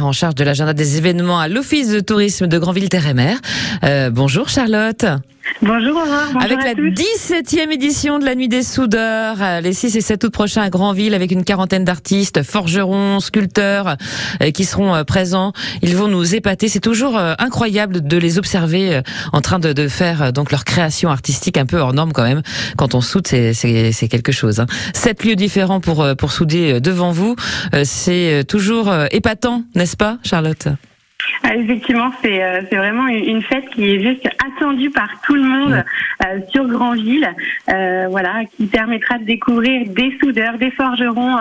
en charge de l'agenda des événements à l'Office de tourisme de Granville-Terre-et-Mer. Euh, bonjour Charlotte. Bonjour Aurore, bonjour Avec à la tous. 17e édition de la Nuit des Soudeurs, euh, les 6 et 7 août prochains à Granville, avec une quarantaine d'artistes, forgerons, sculpteurs euh, qui seront euh, présents. Ils vont nous épater. C'est toujours incroyable de les observer en train de, de faire donc leur création artistique un peu hors norme quand même. Quand on soude, c'est- quelque chose. Hein. Sept lieux différents pour, pour souder devant vous. C'est toujours épatant, n'est-ce pas Charlotte? Effectivement, c'est euh, vraiment une fête qui est juste attendue par tout le monde euh, sur Grandville, euh, voilà, qui permettra de découvrir des soudeurs, des forgerons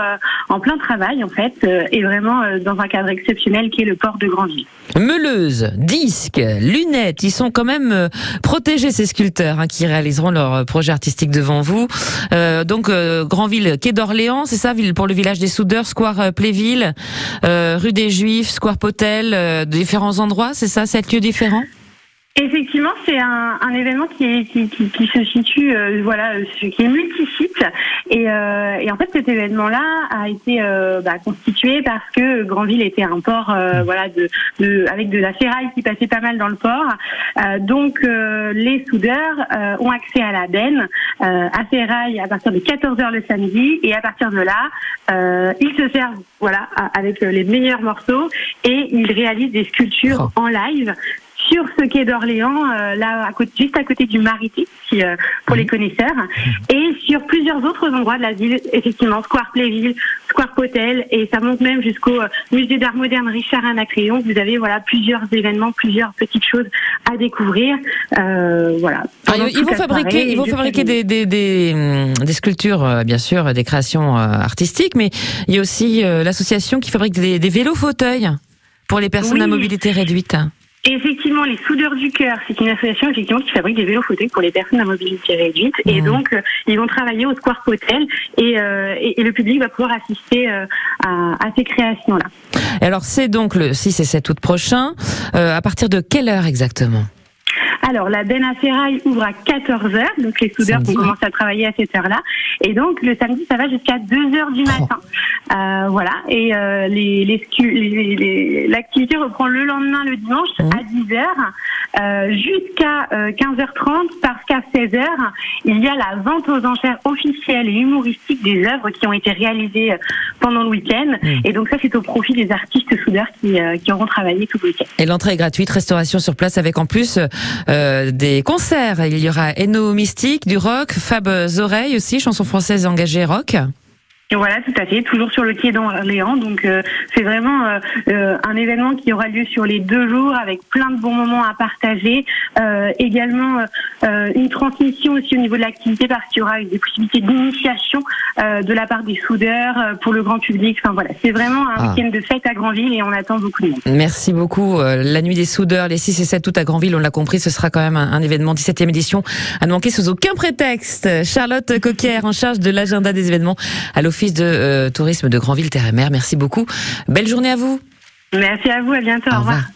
en plein travail en fait, et vraiment dans un cadre exceptionnel qui est le port de Grandville. Meuleuse, disques, lunettes, ils sont quand même protégés ces sculpteurs hein, qui réaliseront leur projet artistique devant vous. Donc Grandville, Quai d'Orléans, c'est ça, ville- pour le village des soudeurs, Square Pléville, rue des Juifs, Square Potel, euh, différents endroits, c'est ça, sept lieux différents? Effectivement, c'est un, un événement qui, est, qui, qui, qui se situe, euh, voilà, qui est multisite. Et, euh, et en fait, cet événement-là a été euh, bah, constitué parce que Grandville était un port, euh, voilà, de, de, avec de la ferraille qui passait pas mal dans le port. Euh, donc, euh, les soudeurs euh, ont accès à la benne, euh, à ferraille à partir de 14 h le samedi, et à partir de là, euh, ils se servent, voilà, avec les meilleurs morceaux et ils réalisent des sculptures Oh. en live sur ce quai d'Orléans, euh, là à côté, juste à côté du Maritime, qui, euh, pour les connaisseurs, et sur plusieurs autres endroits de la ville, effectivement, Square Playville, Square Potel, et ça monte même jusqu'au euh, musée d'art moderne Richard Anacréon. Vous avez voilà plusieurs événements, plusieurs petites choses à découvrir, euh, voilà. Ah, ils vont fabriquer, ils vont fabriquer minuit. des, des, des, hum, des sculptures, euh, bien sûr, des créations euh, artistiques, mais il y a aussi euh, l'association qui fabrique des, des vélos fauteuils pour les personnes à mobilité réduite. Et effectivement, les Soudeurs du Cœur, c'est une association effectivement qui fabrique des vélos fauteuils pour les personnes à mobilité réduite. Et Mhm. donc, euh, ils vont travailler au Square Hotel et, euh, et, et le public va pouvoir assister euh, à, à ces créations-là. Alors c'est donc le 6 et 7 août prochain. Euh, à partir de quelle heure exactement? Alors, la benne à ferraille ouvre à 14h, donc les soudeurs vont commencer à travailler à cette heure-là. Et donc, le samedi, ça va jusqu'à 2h du Oh. matin. Euh, voilà, et euh, les, les, les- les- l'activité reprend le lendemain, le dimanche, à 10h, euh, jusqu'à euh, 15h30, parce qu'à 16h, il y a la vente aux enchères officielles et humoristiques des œuvres qui ont été réalisées euh, pendant le week-end. Mhm. Et donc ça, c'est au profit des artistes soudeurs qui, euh, qui auront travaillé tout le week-end. Et l'entrée est gratuite, restauration sur place avec en plus euh, des concerts. Il y aura Eno Mystique, du rock, Fab Oreilles aussi, chanson française engagée rock. Et Voilà, tout à fait, toujours sur le quai d'Orléans. Donc, euh, c'est vraiment euh, euh, un événement qui aura lieu sur les deux jours avec plein de bons moments à partager. Euh, également, euh, une transmission aussi au niveau de l'activité parce qu'il y aura des possibilités d'initiation euh, de la part des soudeurs euh, pour le grand public. Enfin voilà, c'est vraiment un Ah. week-end de fête à Grandville et on attend beaucoup de monde. Merci beaucoup. Euh, La nuit des soudeurs, les 6 et 7 août à Granville, on l'a compris, ce sera quand même un, un événement 17e édition à ne manquer sous aucun prétexte. Charlotte Coquer, en charge de l'agenda des événements à l'Office de euh, tourisme de Granville-Terre-et-Mer. Merci beaucoup. Belle journée à vous. Merci à vous, à bientôt, Au au revoir. revoir.